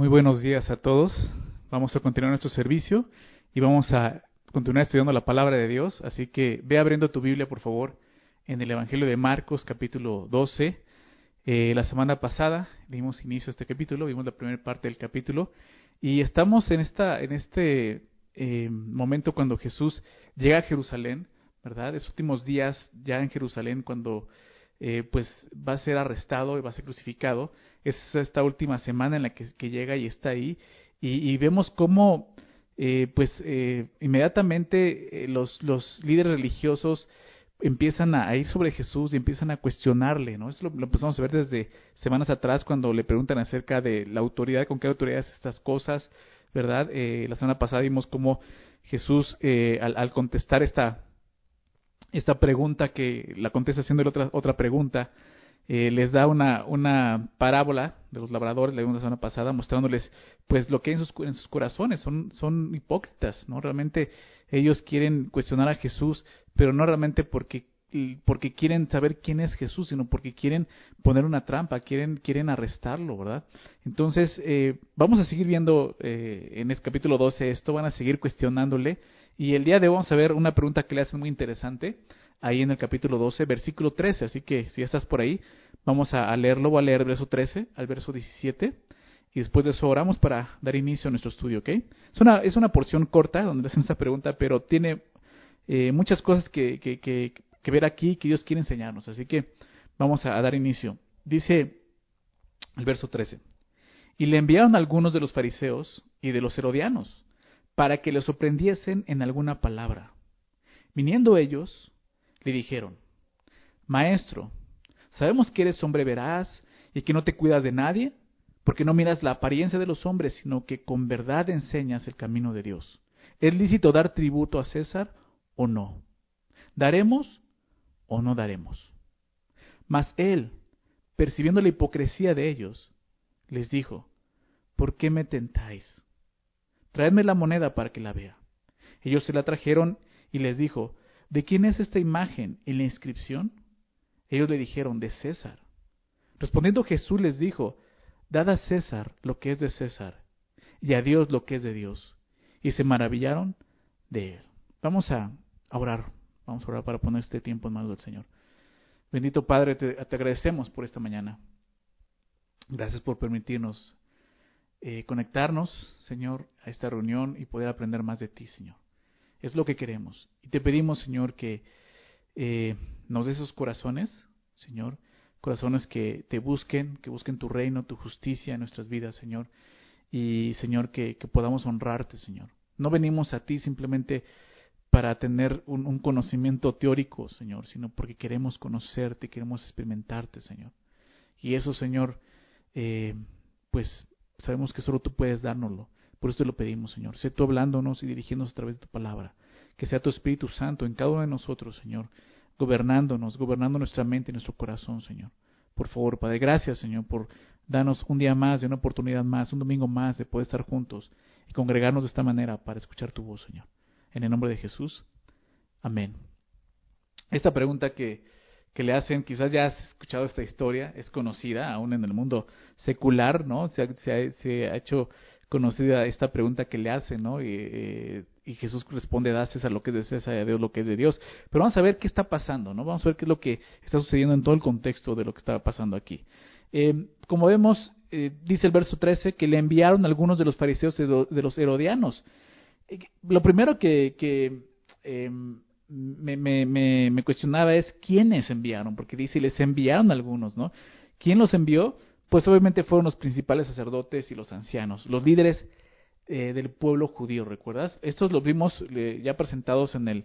Muy buenos días a todos. Vamos a continuar nuestro servicio y vamos a continuar estudiando la palabra de Dios. Así que ve abriendo tu Biblia, por favor, en el Evangelio de Marcos, capítulo 12. Eh, la semana pasada dimos inicio a este capítulo, vimos la primera parte del capítulo y estamos en, esta, en este eh, momento cuando Jesús llega a Jerusalén, ¿verdad? Esos últimos días ya en Jerusalén cuando eh, pues va a ser arrestado y va a ser crucificado. Es esta última semana en la que, llega y está ahí. Y, vemos cómo, eh, pues, eh, inmediatamente los, los líderes religiosos empiezan a, ir sobre Jesús y empiezan a cuestionarle, ¿no? Eso lo, empezamos a ver desde semanas atrás cuando le preguntan acerca de la autoridad, con qué autoridad hace estas cosas, ¿verdad? la semana pasada vimos cómo Jesús, al, al contestar esta esta pregunta que la contesta haciendo otra, otra pregunta, eh, les da una, una parábola de los labradores, la semana pasada, mostrándoles pues lo que hay en sus, en sus corazones, son, son hipócritas, ¿no? Realmente ellos quieren cuestionar a Jesús, pero no realmente porque porque quieren saber quién es Jesús, sino porque quieren poner una trampa, quieren, quieren arrestarlo, ¿verdad? Entonces, eh, vamos a seguir viendo eh, en el capítulo 12 esto, van a seguir cuestionándole, y el día de hoy vamos a ver una pregunta que le hacen muy interesante, ahí en el capítulo 12, versículo 13, así que si estás por ahí, vamos a, leerlo, voy a leer el verso 13 al verso 17, y después de eso oramos para dar inicio a nuestro estudio, ¿ok? Es una, es una porción corta donde le hacen esta pregunta, pero tiene eh, muchas cosas que, que, que que ver aquí que Dios quiere enseñarnos. Así que vamos a, dar inicio. Dice el verso 13. Y le enviaron algunos de los fariseos y de los herodianos para que le sorprendiesen en alguna palabra. Viniendo ellos, le dijeron, Maestro, sabemos que eres hombre veraz y que no te cuidas de nadie, porque no miras la apariencia de los hombres, sino que con verdad enseñas el camino de Dios. ¿Es lícito dar tributo a César o no? ¿Daremos o no daremos. Mas él, percibiendo la hipocresía de ellos, les dijo, ¿por qué me tentáis? Traedme la moneda para que la vea. Ellos se la trajeron y les dijo, ¿de quién es esta imagen y la inscripción? Ellos le dijeron, de César. Respondiendo Jesús les dijo, Dad a César lo que es de César, y a Dios lo que es de Dios. Y se maravillaron de él. Vamos a orar Vamos a orar para poner este tiempo en manos del Señor. Bendito Padre, te, agradecemos por esta mañana. Gracias por permitirnos eh, conectarnos, Señor, a esta reunión y poder aprender más de ti, Señor. Es lo que queremos. Y te pedimos, Señor, que eh, nos des esos corazones, Señor, corazones que te busquen, que busquen tu reino, tu justicia en nuestras vidas, Señor. Y, Señor, que, que podamos honrarte, Señor. No venimos a ti simplemente para tener un, conocimiento teórico, Señor, sino porque queremos conocerte, queremos experimentarte, Señor. Y eso, Señor, eh, pues sabemos que solo tú puedes dárnoslo. Por eso te lo pedimos, Señor. Sé tú hablándonos y dirigiéndonos a través de tu palabra. Que sea tu Espíritu Santo en cada uno de nosotros, Señor, gobernándonos, gobernando nuestra mente y nuestro corazón, Señor. Por favor, Padre, gracias, Señor, por darnos un día más, de una oportunidad más, un domingo más de poder estar juntos y congregarnos de esta manera para escuchar tu voz, Señor. En el nombre de Jesús. Amén. Esta pregunta que, que le hacen, quizás ya has escuchado esta historia, es conocida aún en el mundo secular, ¿no? Se ha, se ha, hecho conocida esta pregunta que le hacen, ¿no? Y, eh, y Jesús responde, da César lo que es de César y a Dios lo que es de Dios. Pero vamos a ver qué está pasando, ¿no? Vamos a ver qué es lo que está sucediendo en todo el contexto de lo que está pasando aquí. Eh, como vemos, eh, dice el verso 13, que le enviaron algunos de los fariseos de los herodianos lo primero que, que em, me, me, me, cuestionaba es quiénes enviaron, porque dice, les enviaron algunos, ¿no? ¿Quién los envió? Pues obviamente fueron los principales sacerdotes y los ancianos, los líderes eh, del pueblo judío, ¿recuerdas? Estos los vimos ya presentados en el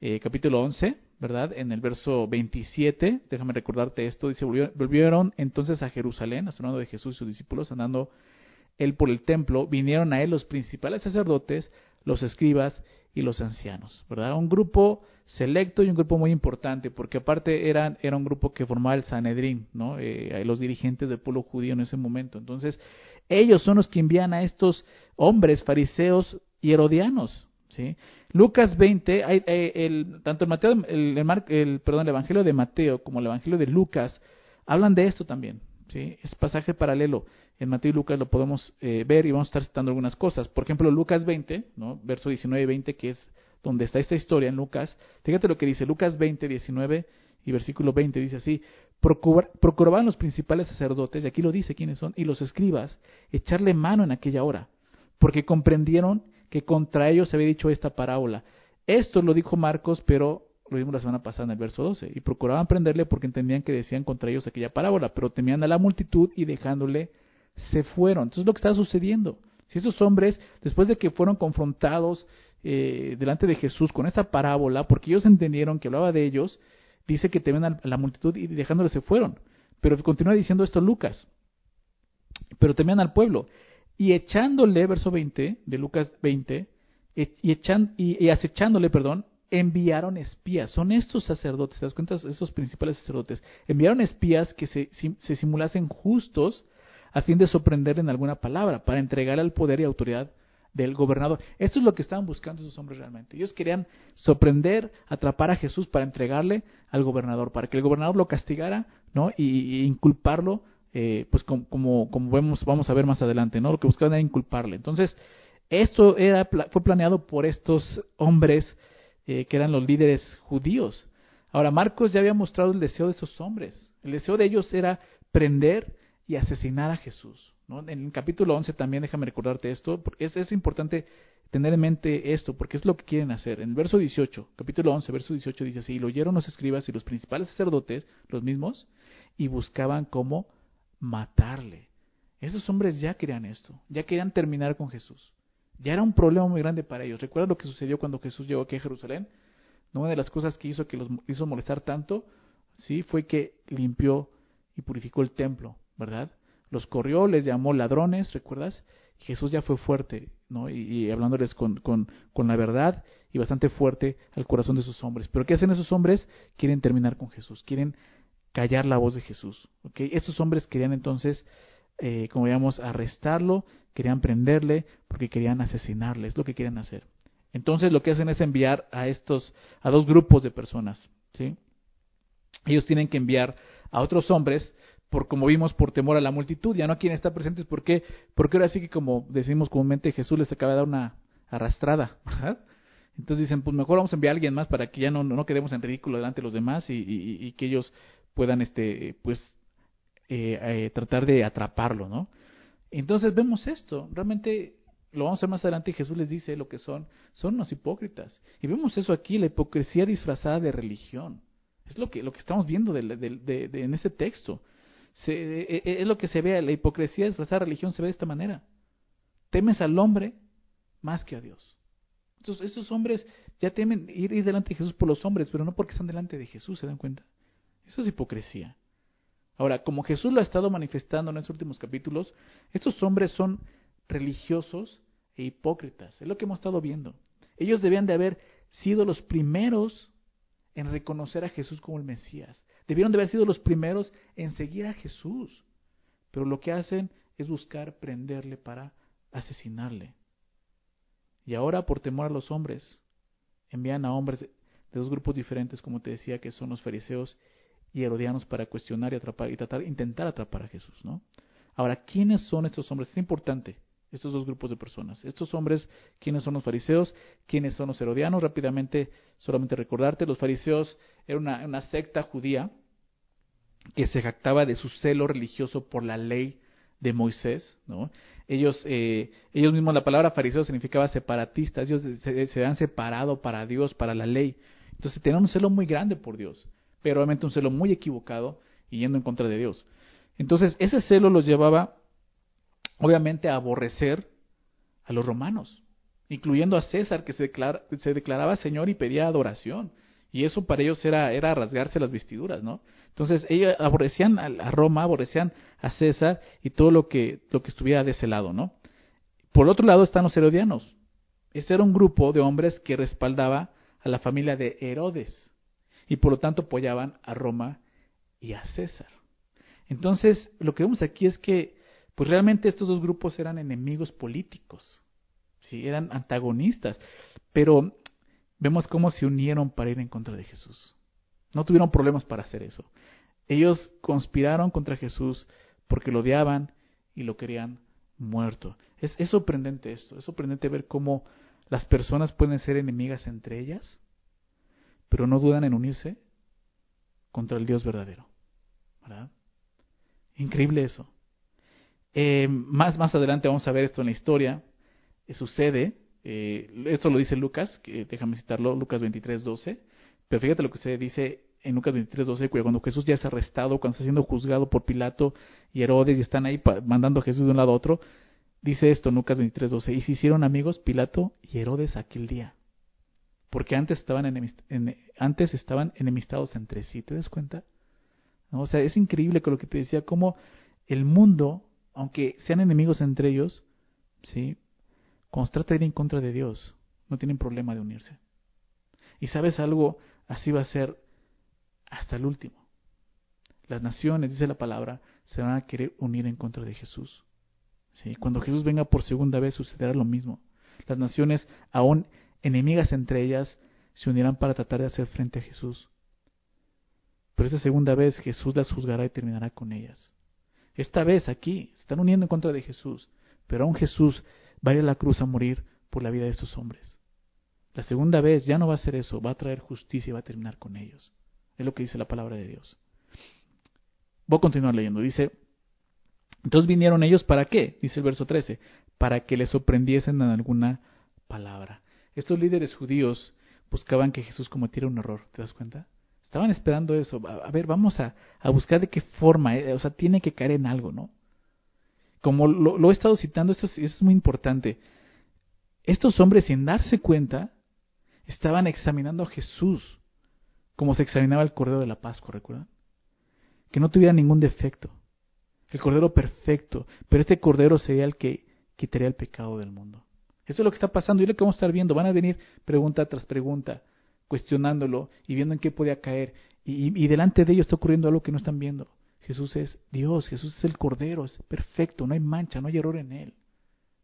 eh, capítulo 11, ¿verdad? En el verso 27, déjame recordarte esto, dice, volvieron entonces a Jerusalén, hablando de Jesús y sus discípulos, andando él por el templo, vinieron a él los principales sacerdotes, los escribas y los ancianos, ¿verdad? Un grupo selecto y un grupo muy importante, porque aparte eran, era un grupo que formaba el Sanedrín, ¿no? Eh, los dirigentes del pueblo judío en ese momento. Entonces, ellos son los que envían a estos hombres fariseos y herodianos, ¿sí? Lucas 20, hay, eh, el, tanto el, Mateo, el, el, perdón, el Evangelio de Mateo como el Evangelio de Lucas hablan de esto también, ¿sí? Es pasaje paralelo. En Mateo y Lucas lo podemos eh, ver y vamos a estar citando algunas cosas. Por ejemplo, Lucas 20, ¿no? verso 19 y 20, que es donde está esta historia en Lucas. Fíjate lo que dice Lucas 20, 19 y versículo 20, dice así, procuraban los principales sacerdotes, y aquí lo dice quiénes son, y los escribas, echarle mano en aquella hora, porque comprendieron que contra ellos se había dicho esta parábola. Esto lo dijo Marcos, pero lo vimos la semana pasada en el verso 12, y procuraban prenderle porque entendían que decían contra ellos aquella parábola, pero temían a la multitud y dejándole se fueron. Entonces lo que está sucediendo, si esos hombres, después de que fueron confrontados eh, delante de Jesús con esta parábola, porque ellos entendieron que hablaba de ellos, dice que temían a la multitud y dejándole se fueron. Pero continúa diciendo esto Lucas, pero temían al pueblo. Y echándole, verso 20 de Lucas 20, y, echan, y acechándole, perdón, enviaron espías. Son estos sacerdotes, ¿te das cuenta? Esos principales sacerdotes. Enviaron espías que se, se simulasen justos a fin de sorprender en alguna palabra, para entregar al poder y autoridad del gobernador. Esto es lo que estaban buscando esos hombres realmente. Ellos querían sorprender, atrapar a Jesús para entregarle al gobernador, para que el gobernador lo castigara, ¿no? Y, inculparlo, eh, pues como, como, vemos, vamos a ver más adelante, ¿no? Lo que buscaban era inculparle. Entonces, esto era, fue planeado por estos hombres eh, que eran los líderes judíos. Ahora, Marcos ya había mostrado el deseo de esos hombres. El deseo de ellos era prender y asesinar a Jesús. En el capítulo 11 también, déjame recordarte esto, es, es importante tener en mente esto, porque es lo que quieren hacer. En el verso 18, capítulo 11, verso 18 dice así, y lo oyeron los escribas y los principales sacerdotes, los mismos, y buscaban cómo matarle. Esos hombres ya querían esto, ya querían terminar con Jesús. Ya era un problema muy grande para ellos. ¿Recuerda lo que sucedió cuando Jesús llegó aquí a Jerusalén? Una de las cosas que hizo que los hizo molestar tanto, sí, fue que limpió y purificó el templo, ¿verdad? Los corrió, les llamó ladrones, ¿recuerdas? Jesús ya fue fuerte, ¿no? Y, hablándoles con, con, con, la verdad y bastante fuerte al corazón de esos hombres. Pero ¿qué hacen esos hombres? Quieren terminar con Jesús, quieren callar la voz de Jesús. ¿ok? Esos hombres querían entonces, eh, como digamos, arrestarlo, querían prenderle, porque querían asesinarle, es lo que quieren hacer. Entonces lo que hacen es enviar a estos, a dos grupos de personas, ¿sí? Ellos tienen que enviar a otros hombres por como vimos, por temor a la multitud, ya no quieren estar presentes, ¿por qué? Porque ahora sí que como decimos comúnmente, Jesús les acaba de dar una arrastrada, ¿verdad? Entonces dicen, pues mejor vamos a enviar a alguien más para que ya no, no quedemos en ridículo delante de los demás y, que ellos puedan, este, pues, eh, eh, tratar de atraparlo, ¿no? Entonces vemos esto, realmente lo vamos a ver más adelante Jesús les dice lo que son, son unos hipócritas. Y vemos eso aquí, la hipocresía disfrazada de religión. Es lo que, lo que estamos viendo de, de, de, en ese texto. E, e, es lo que se ve, la hipocresía disfrazada de religión se ve de esta manera. Temes al hombre más que a Dios. Entonces, esos hombres ya temen ir, ir delante de Jesús por los hombres, pero no porque están delante de Jesús, ¿se dan cuenta? Eso es hipocresía. Ahora, como Jesús lo ha estado manifestando en estos últimos capítulos, estos hombres son religiosos e hipócritas. Es lo que hemos estado viendo. Ellos debían de haber sido los primeros en reconocer a Jesús como el Mesías. Debieron de haber sido los primeros en seguir a Jesús. Pero lo que hacen es buscar prenderle para asesinarle. Y ahora, por temor a los hombres, envían a hombres de dos grupos diferentes, como te decía, que son los fariseos y herodianos, para cuestionar y atrapar y tratar, intentar atrapar a Jesús, ¿no? Ahora, ¿quiénes son estos hombres? Es importante estos dos grupos de personas. Estos hombres, ¿quiénes son los fariseos? ¿Quiénes son los herodianos? Rápidamente, solamente recordarte, los fariseos eran una, una secta judía que se jactaba de su celo religioso por la ley de Moisés, ¿no? Ellos, eh, ellos mismos, la palabra fariseo significaba separatistas, ellos se, se separado para Dios, para la ley. Entonces tenían un celo muy grande por Dios, pero obviamente un celo muy equivocado y yendo en contra de Dios. Entonces ese celo los llevaba obviamente aborrecer a los romanos, incluyendo a César, que se, se declaraba Señor y pedía adoración. Y eso para ellos era, era rasgarse las vestiduras, ¿no? Entonces ellos aborrecían a, Roma, aborrecían a César y todo lo que, lo que estuviera de ese lado, ¿no? Por otro lado están los herodianos. Ese era un grupo de hombres que respaldaba a la familia de Herodes y por lo tanto apoyaban a Roma y a César. Entonces, lo que vemos aquí es que pues realmente estos dos grupos eran enemigos políticos, ¿sí? eran antagonistas, pero vemos cómo se unieron para ir en contra de Jesús. No tuvieron problemas para hacer eso. Ellos conspiraron contra Jesús porque lo odiaban y lo querían muerto. Es, sorprendente esto, es sorprendente ver cómo las personas pueden ser enemigas entre ellas, pero no dudan en unirse contra el Dios verdadero. ¿verdad? Increíble eso. Eh, más, más adelante vamos a ver esto en la historia. Eh, sucede, eh, esto lo dice Lucas, que, déjame citarlo, Lucas 23, 12. Pero fíjate lo que se dice en Lucas 23, 12, cuando Jesús ya es arrestado, cuando está siendo juzgado por Pilato y Herodes y están ahí mandando a Jesús de un lado a otro. Dice esto en Lucas 23, 12. Y se hicieron amigos Pilato y Herodes aquel día. Porque antes estaban, antes estaban enemistados entre sí. ¿Te das cuenta? O sea, es increíble con lo que te decía, cómo el mundo, aunque sean enemigos entre ellos, ¿sí? cuando se trata de ir en contra de Dios, no tienen problema de unirse. Y sabes algo, así va a ser hasta el último. Las naciones, dice la palabra, se van a querer unir en contra de Jesús. ¿Sí? Cuando Jesús venga por segunda vez sucederá lo mismo. Las naciones, aún enemigas entre ellas, se unirán para tratar de hacer frente a Jesús. Pero esa segunda vez Jesús las juzgará y terminará con ellas. Esta vez aquí se están uniendo en contra de Jesús, pero aún Jesús va a ir a la cruz a morir por la vida de estos hombres. La segunda vez ya no va a ser eso, va a traer justicia y va a terminar con ellos. Es lo que dice la palabra de Dios. Voy a continuar leyendo. Dice, entonces vinieron ellos para qué? Dice el verso 13, para que les sorprendiesen en alguna palabra. Estos líderes judíos buscaban que Jesús cometiera un error, ¿te das cuenta? Estaban esperando eso. A, ver, vamos a, buscar de qué forma, eh, o sea, tiene que caer en algo, ¿no? Como lo, he estado citando, eso es, muy importante. Estos hombres, sin darse cuenta, estaban examinando a Jesús como se examinaba el Cordero de la Pascua, ¿recuerdan? Que no tuviera ningún defecto. El Cordero perfecto. Pero este Cordero sería el que quitaría el pecado del mundo. Eso es lo que está pasando y es lo que vamos a estar viendo. Van a venir pregunta tras pregunta cuestionándolo y viendo en qué podía caer. Y, delante de ellos está ocurriendo algo que no están viendo. Jesús es Dios, Jesús es el Cordero, es perfecto, no hay mancha, no hay error en él.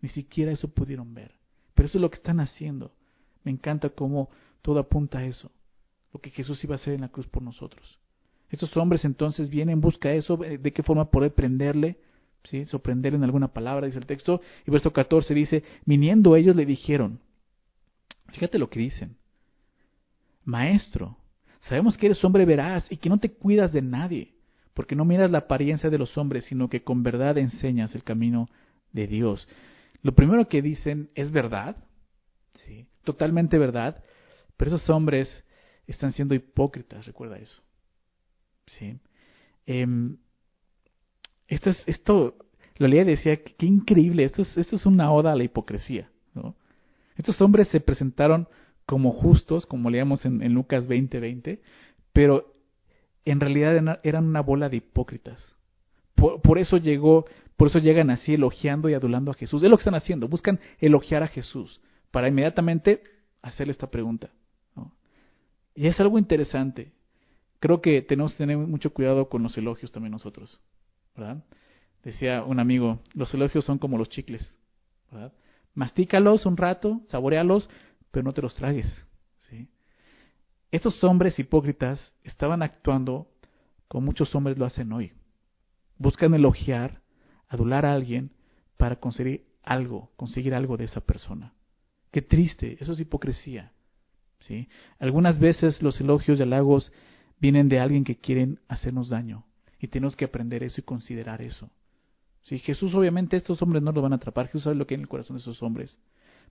Ni siquiera eso pudieron ver. Pero eso es lo que están haciendo. Me encanta cómo todo apunta a eso, lo que Jesús iba a hacer en la cruz por nosotros. Estos hombres entonces vienen en busca de eso, eh, de qué forma poder prenderle, ¿sí? sorprenderle en alguna palabra, dice el texto. Y verso 14 dice, viniendo ellos le dijeron, fíjate lo que dicen, Maestro, sabemos que eres hombre veraz y que no te cuidas de nadie, porque no miras la apariencia de los hombres, sino que con verdad enseñas el camino de Dios. Lo primero que dicen es verdad, sí, totalmente verdad, pero esos hombres están siendo hipócritas, recuerda eso. Sí. Em, esto es, esto, Lolía decía, qué increíble, esto es, esto es una oda a la hipocresía. ¿no? Estos hombres se presentaron como justos, como leíamos en, Lucas 20:20, 20, pero en realidad eran una bola de hipócritas. Por, eso llegó, por eso llegan así elogiando y adulando a Jesús. Es lo que están haciendo, buscan elogiar a Jesús para inmediatamente hacerle esta pregunta. Y es algo interesante. Creo que tenemos que tener mucho cuidado con los elogios también nosotros, ¿verdad? Decía un amigo, los elogios son como los chicles, ¿verdad? Mastícalos un rato, saborealos, pero no te los tragues. ¿sí? Estos hombres hipócritas estaban actuando como muchos hombres lo hacen hoy. Buscan elogiar, adular a alguien para conseguir algo, conseguir algo de esa persona. Qué triste, eso es hipocresía. ¿sí? Algunas veces los elogios y halagos vienen de alguien que quieren hacernos daño y tenemos que aprender eso y considerar eso. ¿sí? Jesús obviamente estos hombres no lo van a atrapar, Jesús sabe lo que hay en el corazón de esos hombres.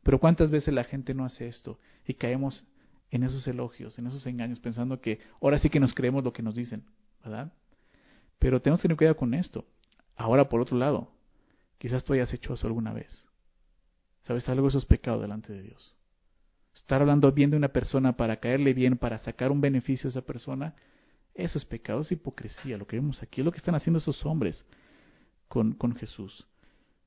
Pero ¿cuántas veces la gente no hace esto y caemos en esos elogios, en esos engaños, pensando que ahora sí que nos creemos lo que nos dicen, ¿verdad? Pero tenemos que tener cuidado con esto. Ahora, por otro lado, quizás tú hayas hecho eso alguna vez. ¿Sabes algo? Eso es pecado delante de Dios. Estar hablando bien de una persona para caerle bien, para sacar un beneficio a esa persona, eso es pecado, es hipocresía. Lo que vemos aquí es lo que están haciendo esos hombres con, con Jesús.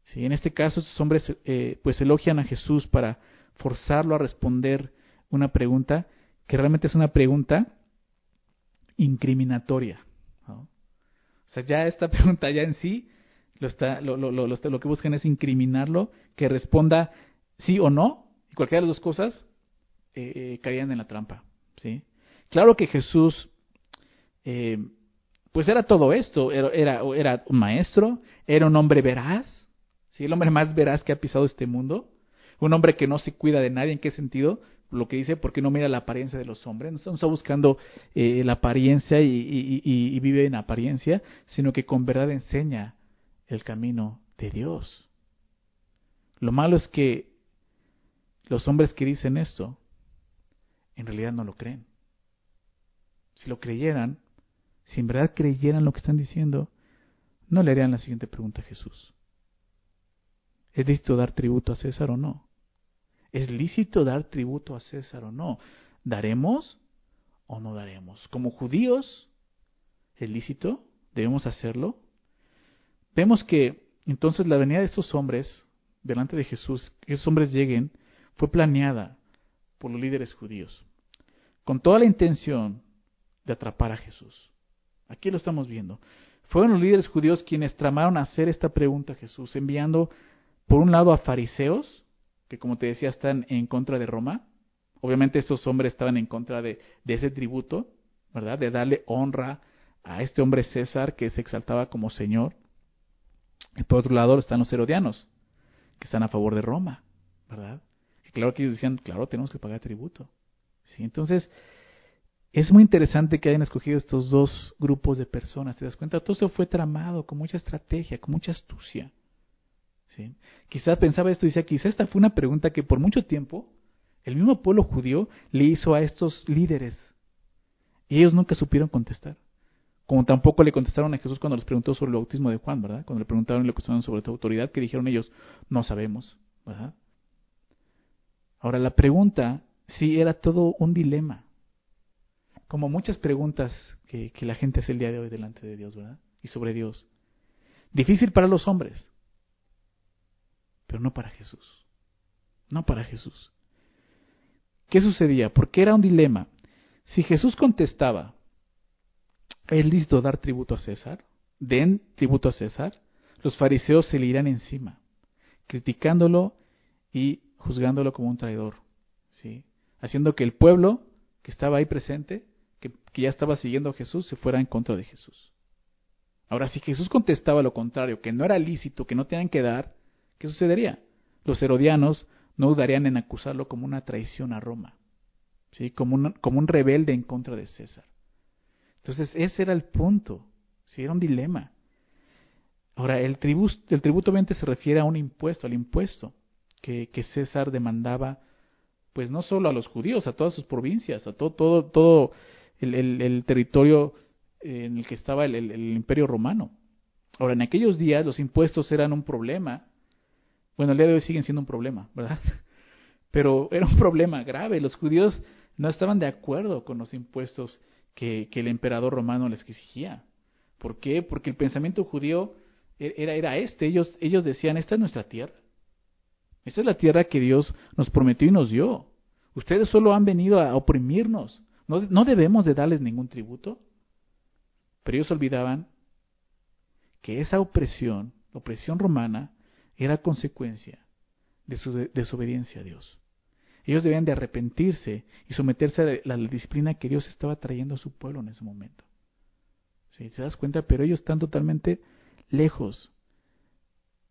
¿Sí? En este caso, estos hombres eh, pues elogian a Jesús para forzarlo a responder una pregunta que realmente es una pregunta incriminatoria. O sea, ya esta pregunta ya en sí lo, está, lo, lo, lo, lo, que buscan es incriminarlo, que responda sí o no, y cualquiera de las dos cosas eh, eh caerían en la trampa. ¿sí? Claro que Jesús Pues era todo esto, era, era, era un maestro, era un hombre veraz, ¿sí? el hombre más veraz que ha pisado este mundo, un hombre que no se cuida de nadie, ¿en qué sentido? Lo que dice, porque no mira la apariencia de los hombres, no está buscando eh, la apariencia y, y vive en apariencia, sino que con verdad enseña el camino de Dios. Lo malo es que los hombres que dicen esto, en realidad no lo creen. Si lo creyeran, si en verdad creyeran lo que están diciendo, no le harían la siguiente pregunta a Jesús. ¿Es lícito dar tributo a César o no? ¿Es lícito dar tributo a César o no? ¿Daremos o no daremos? Como judíos, ¿es lícito? ¿Debemos hacerlo? Vemos que entonces la venida de estos hombres delante de Jesús, que esos hombres lleguen, fue planeada por los líderes judíos, con toda la intención de atrapar a Jesús. Aquí lo estamos viendo. Fueron los líderes judíos quienes tramaron hacer esta pregunta a Jesús, enviando por un lado a fariseos, que como te decía están en contra de Roma. Obviamente estos hombres estaban en contra de, ese tributo, ¿verdad? De darle honra a este hombre César que se exaltaba como Señor. Y por otro lado están los herodianos, que están a favor de Roma, ¿verdad? Y claro que ellos decían, claro, tenemos que pagar tributo. ¿Sí? Entonces, es muy interesante que hayan escogido estos dos grupos de personas, ¿te das cuenta? Todo eso fue tramado con mucha estrategia, con mucha astucia. Quizás pensaba esto y decía, quizás esta fue una pregunta que por mucho tiempo el mismo pueblo judío le hizo a estos líderes y ellos nunca supieron contestar. Como tampoco le contestaron a Jesús cuando les preguntó sobre el bautismo de Juan, ¿verdad? Cuando le preguntaron le sobre tu autoridad, que dijeron ellos, no sabemos, ¿verdad? Ahora, la pregunta sí era todo un dilema. Como muchas preguntas que, que la gente hace el día de hoy delante de Dios, ¿verdad? Y sobre Dios. Difícil para los hombres, pero no para Jesús. No para Jesús. ¿Qué sucedía? Porque era un dilema. Si Jesús contestaba, ¿Es lícito dar tributo a César? Den tributo a César. Los fariseos se le irán encima, criticándolo y juzgándolo como un traidor, ¿sí? haciendo que el pueblo que estaba ahí presente, que, que ya estaba siguiendo a Jesús, se fuera en contra de Jesús. Ahora, si Jesús contestaba lo contrario, que no era lícito, que no tenían que dar, ¿qué sucedería? Los herodianos no dudarían en acusarlo como una traición a Roma, ¿sí? como, un, rebelde en contra de César. Entonces, ese era el punto. Sí, era un dilema. Ahora, el tributo, el tributo obviamente se refiere a un impuesto, al impuesto que, César demandaba, pues no solo a los judíos, a todas sus provincias, a todo, todo, todo el, territorio en el que estaba el, imperio romano. Ahora, en aquellos días los impuestos eran un problema. Bueno, el día de hoy siguen siendo un problema, ¿verdad? Pero era un problema grave. Los judíos no estaban de acuerdo con los impuestos que, el emperador romano les exigía. ¿Por qué? Porque el pensamiento judío e, era, este. Ellos, decían, esta es nuestra tierra. Esta es la tierra que Dios nos prometió y nos dio. Ustedes solo han venido a oprimirnos. No, debemos de darles ningún tributo. Pero ellos olvidaban que esa opresión, opresión romana, era consecuencia de su desobediencia a Dios. Ellos debían de arrepentirse y someterse a la, disciplina que Dios estaba trayendo a su pueblo en ese momento. ¿Sí? ¿Se das cuenta? Pero ellos están totalmente lejos,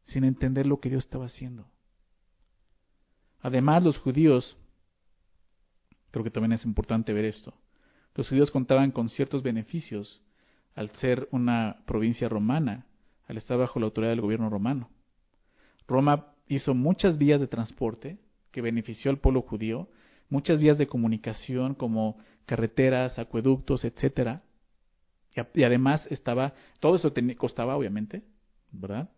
sin entender lo que Dios estaba haciendo. Además, los judíos, creo que también es importante ver esto, los judíos contaban con ciertos beneficios al ser una provincia romana, al estar bajo la autoridad del gobierno romano. Roma hizo muchas vías de transporte, que benefició al pueblo judío, muchas vías de comunicación como carreteras, acueductos, etcétera. Y, además estaba, todo eso costaba obviamente, ¿verdad?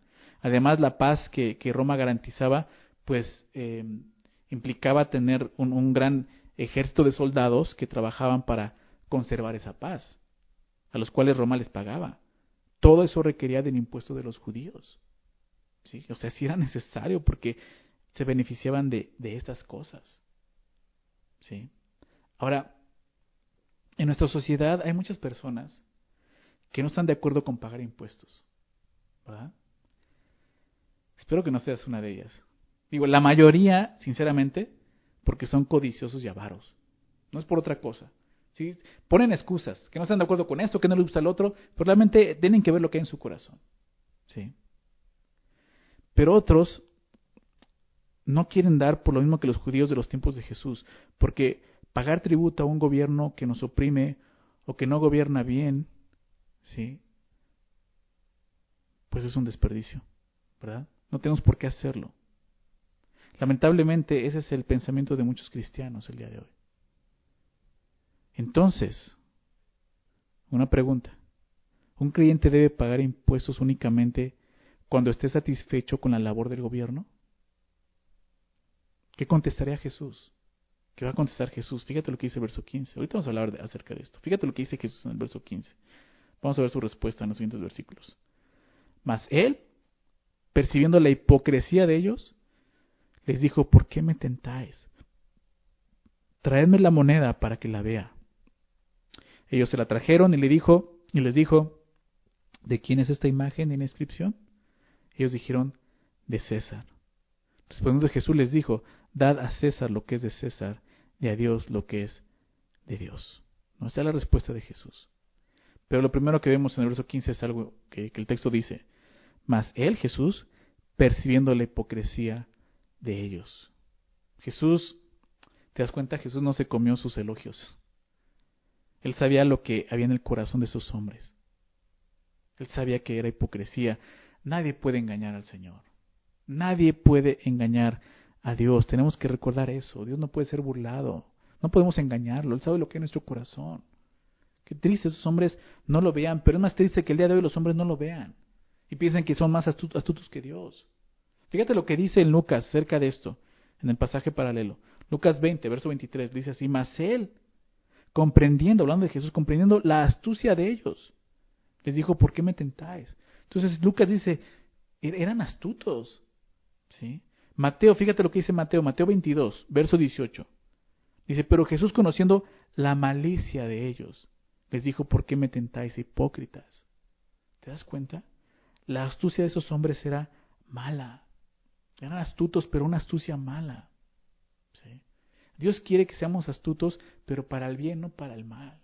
Además la paz que, Roma garantizaba, pues eh, implicaba tener un gran ejército de soldados que trabajaban para conservar esa paz, a los cuales Roma les pagaba. Todo eso requería del impuesto de los judíos. ¿Sí? O sea, si era necesario, porque se beneficiaban de, de estas cosas. ¿Sí? Ahora, en nuestra sociedad hay muchas personas que no están de acuerdo con pagar impuestos. ¿Verdad? Espero que no seas una de ellas. Digo, la mayoría, sinceramente, porque son codiciosos y avaros. No es por otra cosa, ¿sí? Ponen excusas, que no están de acuerdo con esto, que no les gusta el otro, pero realmente tienen que ver lo que hay en su corazón. ¿sí? Pero otros no quieren dar por lo mismo que los judíos de los tiempos de Jesús, porque pagar tributo a un gobierno que nos oprime o que no gobierna bien, ¿sí? Pues es un desperdicio, ¿verdad? No tenemos por qué hacerlo. Lamentablemente ese es el pensamiento de muchos cristianos el día de hoy. Entonces, una pregunta. ¿Un creyente debe pagar impuestos únicamente cuando esté satisfecho con la labor del gobierno? ¿Qué contestaría Jesús? ¿Qué va a contestar Jesús? Fíjate lo que dice el verso 15. Ahorita vamos a hablar acerca de esto. Fíjate lo que dice Jesús en el verso 15. Vamos a ver su respuesta en los siguientes versículos. Mas él, percibiendo la hipocresía de ellos, les dijo, ¿por qué me tentáis? Traedme la moneda para que la vea. Ellos se la trajeron y le dijo, y les dijo, ¿de quién es esta imagen en inscripción? Ellos dijeron, de César. Respondiendo Jesús les dijo, dad a César lo que es de César y a Dios lo que es de Dios. No está la respuesta de Jesús. Pero lo primero que vemos en el verso 15 es algo que, que el texto dice, mas él, Jesús, percibiendo la hipocresía de ellos. Jesús, ¿te das cuenta? Jesús no se comió sus elogios. Él sabía lo que había en el corazón de esos hombres. Él sabía que era hipocresía. Nadie puede engañar al Señor. Nadie puede engañar a Dios. Tenemos que recordar eso. Dios no puede ser burlado. No podemos engañarlo. Él sabe lo que es nuestro corazón. Qué triste esos hombres no lo vean, pero es más triste que el día de hoy los hombres no lo vean y piensen que son más astutos que Dios. Fíjate lo que dice en Lucas acerca de esto, en el pasaje paralelo. Lucas 20, verso 23, dice así, mas él, comprendiendo, hablando de Jesús, comprendiendo la astucia de ellos, les dijo, ¿por qué me tentáis? Entonces Lucas dice, er-, eran astutos. ¿sí? Mateo, fíjate lo que dice Mateo, Mateo 22, verso 18. Dice, pero Jesús conociendo la malicia de ellos, les dijo, ¿por qué me tentáis, hipócritas? ¿Te das cuenta? La astucia de esos hombres era mala. Eran astutos, pero una astucia mala. Dios quiere que seamos astutos, pero para el bien, no para el mal.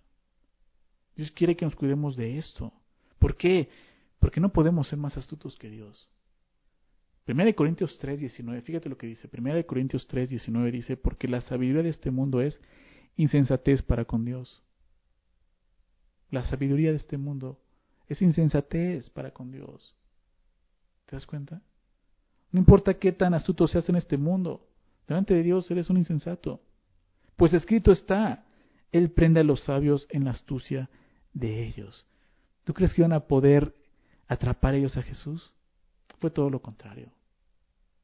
Dios quiere que nos cuidemos de esto. ¿Por qué? Porque no podemos ser más astutos que Dios. Primera de Corintios 3, 19, fíjate lo que dice. Primera de Corintios 3, 19 dice, porque la sabiduría de este mundo es insensatez para con Dios. La sabiduría de este mundo es insensatez para con Dios. ¿Te das cuenta? No importa qué tan astuto seas en este mundo, delante de Dios eres un insensato. Pues escrito está, Él prende a los sabios en la astucia de ellos. ¿Tú crees que iban a poder atrapar ellos a Jesús? Fue todo lo contrario.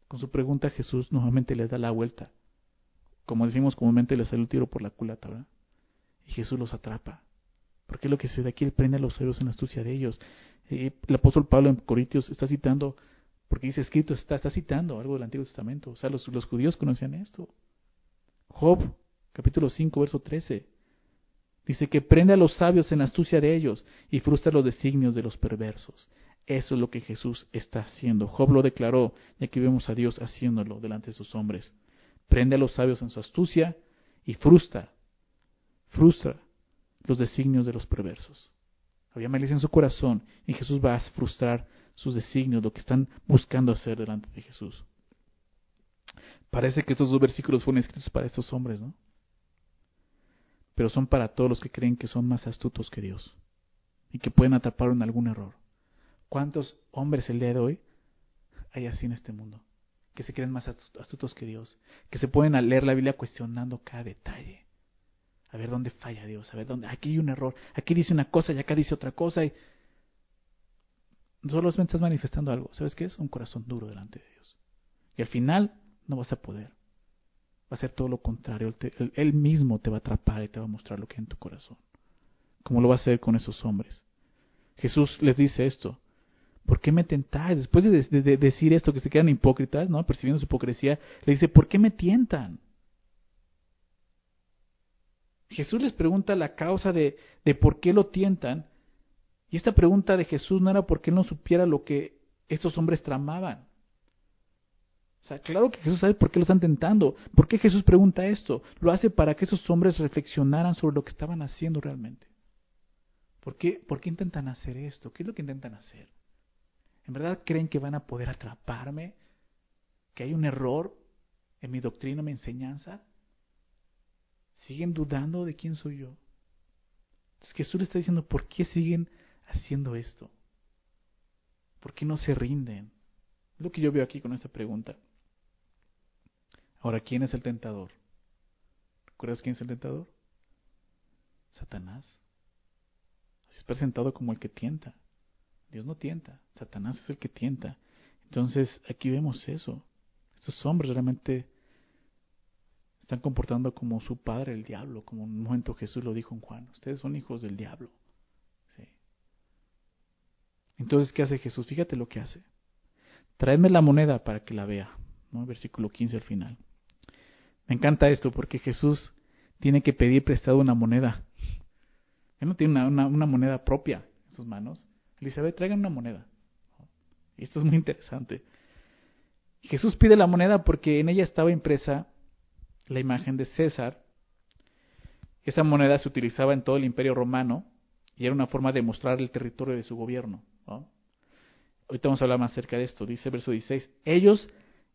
Con su pregunta Jesús nuevamente les da la vuelta. Como decimos comúnmente, les sale el tiro por la culata, ¿verdad? Y Jesús los atrapa. Porque es lo que se de aquí, Él prende a los sabios en la astucia de ellos. el apóstol Pablo en Corintios está citando porque dice escrito, está, está citando algo del Antiguo Testamento. O sea, los, los judíos conocían esto. Job, capítulo 5, verso 13. Dice que prende a los sabios en la astucia de ellos y frustra los designios de los perversos. Eso es lo que Jesús está haciendo. Job lo declaró y aquí vemos a Dios haciéndolo delante de sus hombres. Prende a los sabios en su astucia y frustra, frustra los designios de los perversos. Había malicia en su corazón y Jesús va a frustrar sus designios, lo que están buscando hacer delante de Jesús. Parece que estos dos versículos fueron escritos para estos hombres, ¿no? Pero son para todos los que creen que son más astutos que Dios y que pueden atrapar en algún error. ¿Cuántos hombres el día de hoy hay así en este mundo? Que se creen más astutos que Dios, que se pueden leer la Biblia cuestionando cada detalle. A ver dónde falla Dios, a ver dónde, aquí hay un error, aquí dice una cosa y acá dice otra cosa. Y Solo estás manifestando algo. ¿Sabes qué es? Un corazón duro delante de Dios. Y al final no vas a poder. Va a ser todo lo contrario. Él, mismo te va a atrapar y te va a mostrar lo que hay en tu corazón. Como lo va a hacer con esos hombres. Jesús les dice esto. ¿Por qué me tentáis? Después de, decir esto, que se quedan hipócritas, ¿no? Percibiendo su hipocresía, le dice, ¿por qué me tientan? Jesús les pregunta la causa de, de por qué lo tientan y esta pregunta de Jesús no era porque él no supiera lo que estos hombres tramaban, O sea, claro que Jesús sabe por qué lo están tentando. ¿Por qué Jesús pregunta esto? Lo hace para que esos hombres reflexionaran sobre lo que estaban haciendo realmente. ¿Por qué, ¿Por qué intentan hacer esto? ¿Qué es lo que intentan hacer? ¿En verdad creen que van a poder atraparme? ¿Que hay un error en mi doctrina, en mi enseñanza? ¿Siguen dudando de quién soy yo? Entonces Jesús le está diciendo, ¿por qué siguen haciendo esto? ¿Por qué no se rinden? Es lo que yo veo aquí con esta pregunta. Ahora, ¿quién es el tentador? ¿Recuerdas quién es el tentador? Satanás. Así es presentado como el que tienta. Dios no tienta, Satanás es el que tienta. Entonces, aquí vemos eso. Estos hombres realmente están comportando como su padre, el diablo, como en un momento Jesús lo dijo en Juan. Ustedes son hijos del diablo. Entonces, ¿qué hace Jesús? Fíjate lo que hace. Traedme la moneda para que la vea. ¿no? Versículo 15 al final. Me encanta esto porque Jesús tiene que pedir prestado una moneda. Él no tiene una, moneda propia en sus manos. Elizabeth, traigan una moneda. Y esto es muy interesante. Jesús pide la moneda porque en ella estaba impresa la imagen de César. Esa moneda se utilizaba en todo el imperio romano y era una forma de mostrar el territorio de su gobierno. Ahorita vamos a hablar más acerca de esto. Dice verso 16, ellos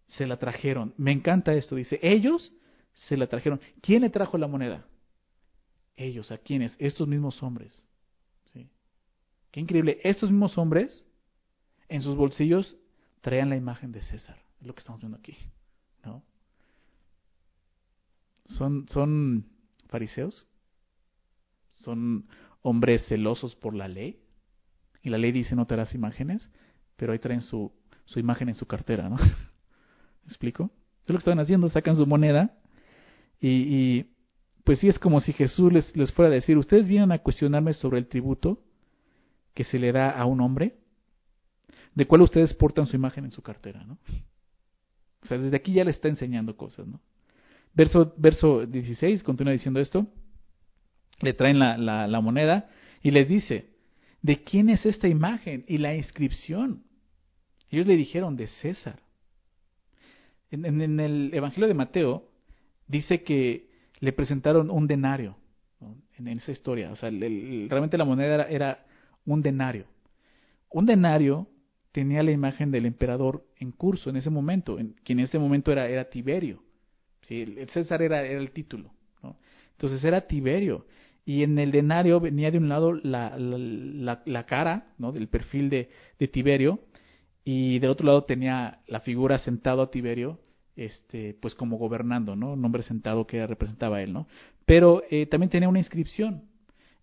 se la trajeron. Me encanta esto. Dice, ellos se la trajeron. ¿Quién le trajo la moneda? Ellos, ¿a quiénes? Estos mismos hombres. ¿Sí? Qué increíble. Estos mismos hombres en sus bolsillos traían la imagen de César. Es lo que estamos viendo aquí. ¿No? Son, son fariseos. Son hombres celosos por la ley. Y la ley dice no te harás imágenes, pero ahí traen su, su imagen en su cartera, ¿no? ¿Me explico? Es lo que estaban haciendo, sacan su moneda y, pues sí es como si Jesús les, les fuera a decir, ustedes vienen a cuestionarme sobre el tributo que se le da a un hombre, de cual ustedes portan su imagen en su cartera, ¿no? O sea, desde aquí ya le está enseñando cosas, ¿no? Verso, verso 16 continúa diciendo esto, le traen la, la, la moneda y les dice, ¿de quién es esta imagen y la inscripción? Ellos le dijeron, de César. En, en, el Evangelio de Mateo dice que le presentaron un denario en, esa historia. O sea, realmente la moneda era, un denario. Un denario tenía la imagen del emperador en curso en ese momento, en, quien en ese momento era, Tiberio. ¿sí? El, César era, el título. Entonces era Tiberio. Y en el denario venía de un lado la, la, la, cara, ¿no? del perfil de, de, Tiberio, y del otro lado tenía la figura sentado a Tiberio, este, pues como gobernando, ¿no? Un hombre sentado que representaba él, ¿no? Pero eh, también tenía una inscripción.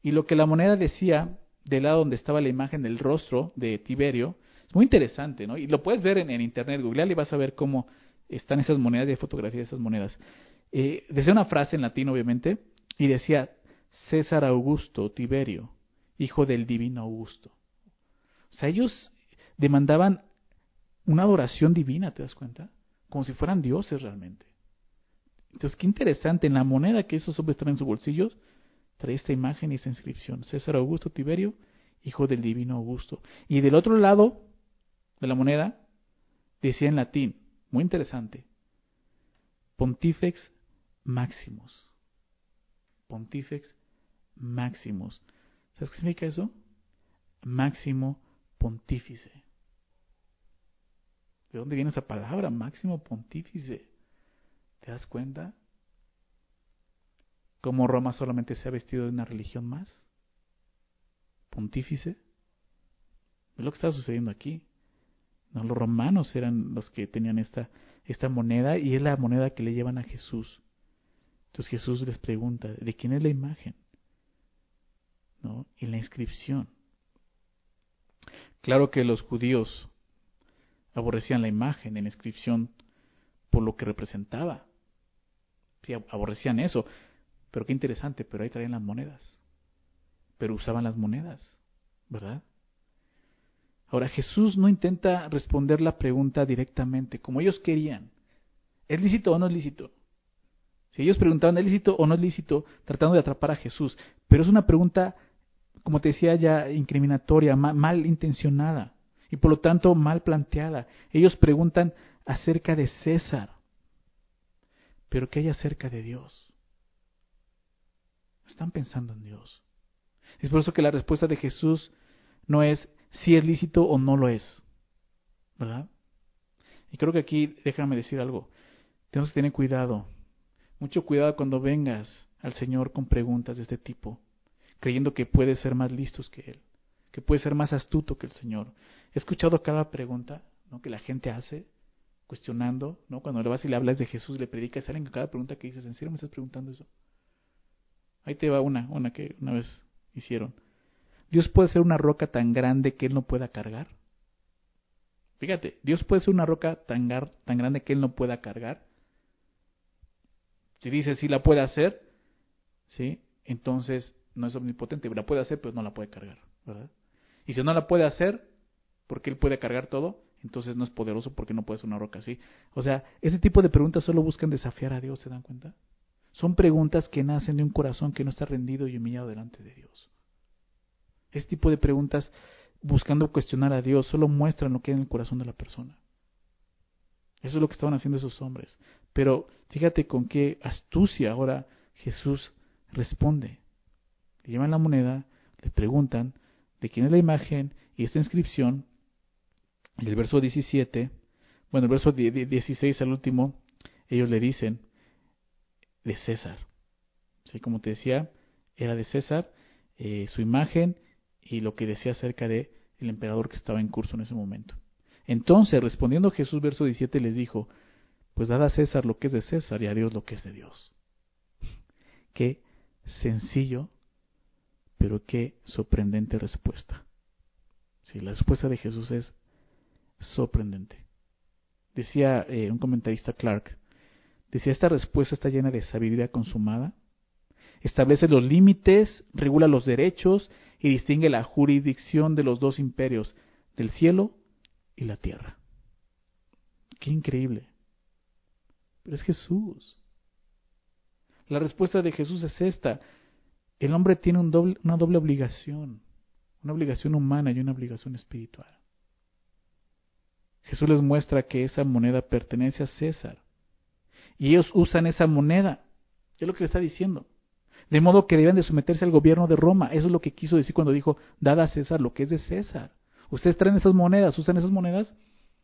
Y lo que la moneda decía, del lado donde estaba la imagen del rostro de Tiberio, es muy interesante, ¿no? Y lo puedes ver en, internet, googlear y vas a ver cómo están esas monedas y fotografías de esas monedas. Eh, decía una frase en latín, obviamente, y decía, César Augusto Tiberio, hijo del divino Augusto. O sea, ellos demandaban una adoración divina, ¿te das cuenta? Como si fueran dioses realmente. Entonces, qué interesante, en la moneda que esos hombres traen en sus bolsillos, trae esta imagen y esta inscripción. César Augusto Tiberio, hijo del divino Augusto. Y del otro lado de la moneda, decía en latín, muy interesante, Pontifex Maximus. Pontifex Maximus. ¿Sabes qué significa eso? Máximo pontífice. ¿De dónde viene esa palabra? Máximo pontífice. ¿Te das cuenta? ¿Cómo Roma solamente se ha vestido de una religión más? Pontífice. Es lo que está sucediendo aquí. Los romanos eran los que tenían esta, esta moneda y es la moneda que le llevan a Jesús. Entonces Jesús les pregunta, ¿de quién es la imagen? ¿no? y la inscripción. Claro que los judíos aborrecían la imagen en la inscripción por lo que representaba. Sí, aborrecían eso. Pero qué interesante, pero ahí traían las monedas. Pero usaban las monedas, ¿verdad? Ahora Jesús no intenta responder la pregunta directamente, como ellos querían. ¿Es lícito o no es lícito? Si ellos preguntaban, ¿es lícito o no es lícito? Tratando de atrapar a Jesús. Pero es una pregunta como te decía ya, incriminatoria, mal, intencionada. Y por lo tanto mal planteada. Ellos preguntan acerca de César, pero ¿qué hay acerca de Dios? Están pensando en Dios. Es por eso que la respuesta de Jesús no es si es lícito o no lo es, ¿verdad? Y creo que aquí, déjame decir algo, tenemos que tener cuidado, mucho cuidado cuando vengas al Señor con preguntas de este tipo, creyendo que puedes ser más listos que Él, que puedes ser más astuto que el Señor. He escuchado cada pregunta que la gente hace, cuestionando, ¿no? Cuando le vas y le hablas de Jesús, le predicas, salen con cada pregunta que dices, ¿en serio me estás preguntando eso? Ahí te va una, una que una vez hicieron. Dios puede ser una roca tan grande que Él no pueda cargar. Fíjate, Dios puede ser una roca tan, tan grande que Él no pueda cargar. Si dice si la puede hacer, ¿sí? entonces no es omnipotente. La puede hacer, pero no la puede cargar. ¿verdad? Y si no la puede hacer, porque Él puede cargar todo, entonces no es poderoso porque no puede ser una roca así. O sea, ese tipo de preguntas solo buscan desafiar a Dios, ¿se dan cuenta? Son preguntas que nacen de un corazón que no está rendido y humillado delante de Dios. Este tipo de preguntas buscando cuestionar a Dios solo muestran lo que hay en el corazón de la persona. Eso es lo que estaban haciendo esos hombres. Pero fíjate con qué astucia ahora Jesús responde. Le llevan la moneda, le preguntan de quién es la imagen y esta inscripción. Y el verso 17, bueno, el verso 16 al último, ellos le dicen de César. ¿Sí? Como te decía, era de César eh, su imagen y lo que decía acerca de el emperador que estaba en curso en ese momento. Entonces, respondiendo Jesús, verso 17, les dijo, pues dad a César lo que es de César y a Dios lo que es de Dios. Qué sencillo, pero qué sorprendente respuesta. Sí, la respuesta de Jesús es sorprendente. Decía eh, un comentarista Clark, decía, esta respuesta está llena de sabiduría consumada, establece los límites, regula los derechos y distingue la jurisdicción de los dos imperios, del cielo y la tierra. Qué increíble. Pero es Jesús. La respuesta de Jesús es esta. El hombre tiene una doble obligación, una obligación humana y una obligación espiritual. Jesús les muestra que esa moneda pertenece a César. Y ellos usan esa moneda. Es lo que le está diciendo. De modo que deben de someterse al gobierno de Roma. Eso es lo que quiso decir cuando dijo, dada a César lo que es de César. Ustedes traen esas monedas, usan esas monedas,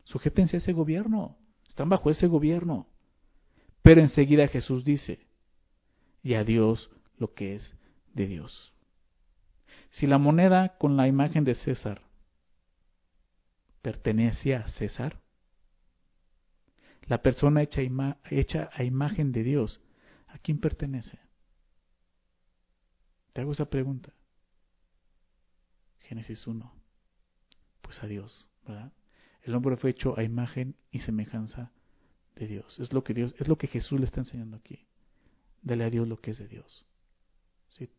sujétense a ese gobierno. Están bajo ese gobierno. Pero enseguida Jesús dice, y a Dios lo que es de Dios. Si la moneda con la imagen de César pertenece a César, la persona hecha, a imagen de Dios, ¿a quién pertenece? Te hago esa pregunta. Génesis 1. Pues a Dios, ¿verdad? El hombre fue hecho a imagen y semejanza de Dios. Es lo que Dios, es lo que Jesús le está enseñando aquí. Dale a Dios lo que es de Dios. ¿Sí?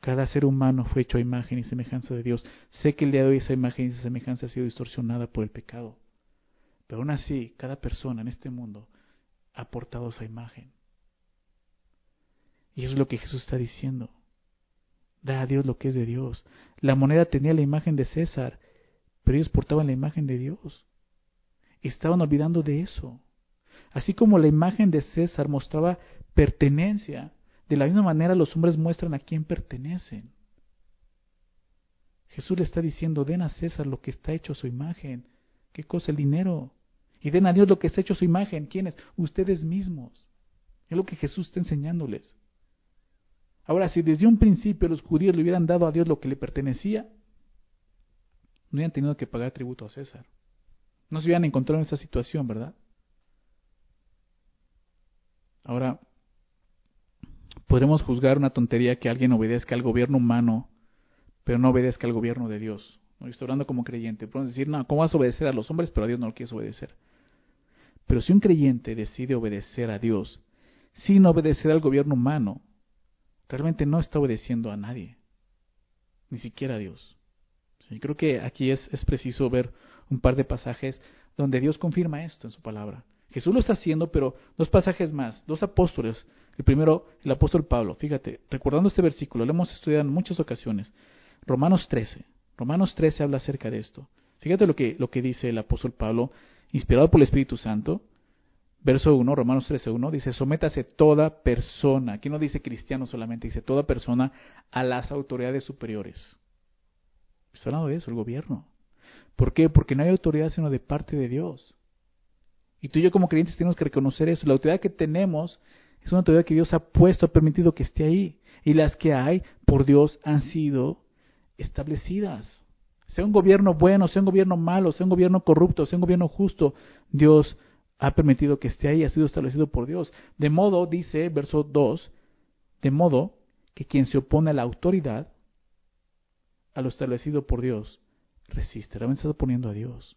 Cada ser humano fue hecho a imagen y semejanza de Dios. Sé que el día de hoy esa imagen y esa semejanza ha sido distorsionada por el pecado. Pero aún así, cada persona en este mundo ha portado esa imagen. Y eso es lo que Jesús está diciendo. Da a Dios lo que es de Dios. La moneda tenía la imagen de César, pero ellos portaban la imagen de Dios. Estaban olvidando de eso. Así como la imagen de César mostraba pertenencia, de la misma manera los hombres muestran a quién pertenecen. Jesús le está diciendo, den a César lo que está hecho a su imagen. ¿Qué cosa? El dinero. Y den a Dios lo que está hecho a su imagen. ¿Quiénes? Ustedes mismos. Es lo que Jesús está enseñándoles. Ahora, si desde un principio los judíos le hubieran dado a Dios lo que le pertenecía, no hubieran tenido que pagar tributo a César. No se hubieran encontrado en esa situación, ¿verdad? Ahora, podremos juzgar una tontería que alguien obedezca al gobierno humano, pero no obedezca al gobierno de Dios. ¿No? Estoy hablando como creyente. Podemos decir, no, ¿cómo vas a obedecer a los hombres, pero a Dios no lo quieres obedecer? Pero si un creyente decide obedecer a Dios sin obedecer al gobierno humano, realmente no está obedeciendo a nadie, ni siquiera a Dios. Sí, creo que aquí es, es preciso ver un par de pasajes donde Dios confirma esto en su palabra. Jesús lo está haciendo, pero dos pasajes más, dos apóstoles. El primero, el apóstol Pablo. Fíjate, recordando este versículo, lo hemos estudiado en muchas ocasiones. Romanos 13. Romanos 13 habla acerca de esto. Fíjate lo que, lo que dice el apóstol Pablo, inspirado por el Espíritu Santo. Verso 1, Romanos 13, 1, dice, sométase toda persona, aquí no dice cristiano solamente, dice toda persona a las autoridades superiores. Está hablando de eso, el gobierno. ¿Por qué? Porque no hay autoridad sino de parte de Dios. Y tú y yo como creyentes tenemos que reconocer eso. La autoridad que tenemos es una autoridad que Dios ha puesto, ha permitido que esté ahí. Y las que hay por Dios han sido establecidas. Sea un gobierno bueno, sea un gobierno malo, sea un gobierno corrupto, sea un gobierno justo, Dios ha permitido que esté ahí, ha sido establecido por Dios. De modo, dice verso 2, de modo que quien se opone a la autoridad, a lo establecido por Dios, resiste. Realmente está oponiendo a Dios.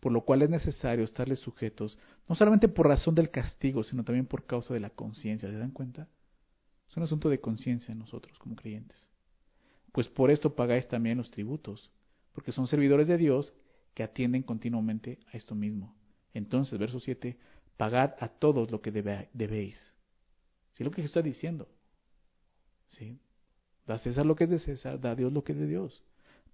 Por lo cual es necesario estarles sujetos, no solamente por razón del castigo, sino también por causa de la conciencia. ¿Se dan cuenta? Es un asunto de conciencia en nosotros como creyentes. Pues por esto pagáis también los tributos, porque son servidores de Dios que atienden continuamente a esto mismo. Entonces, verso 7, pagad a todos lo que debéis. ¿Sí lo que está diciendo? ¿Sí? Da a César lo que es de César, da a Dios lo que es de Dios.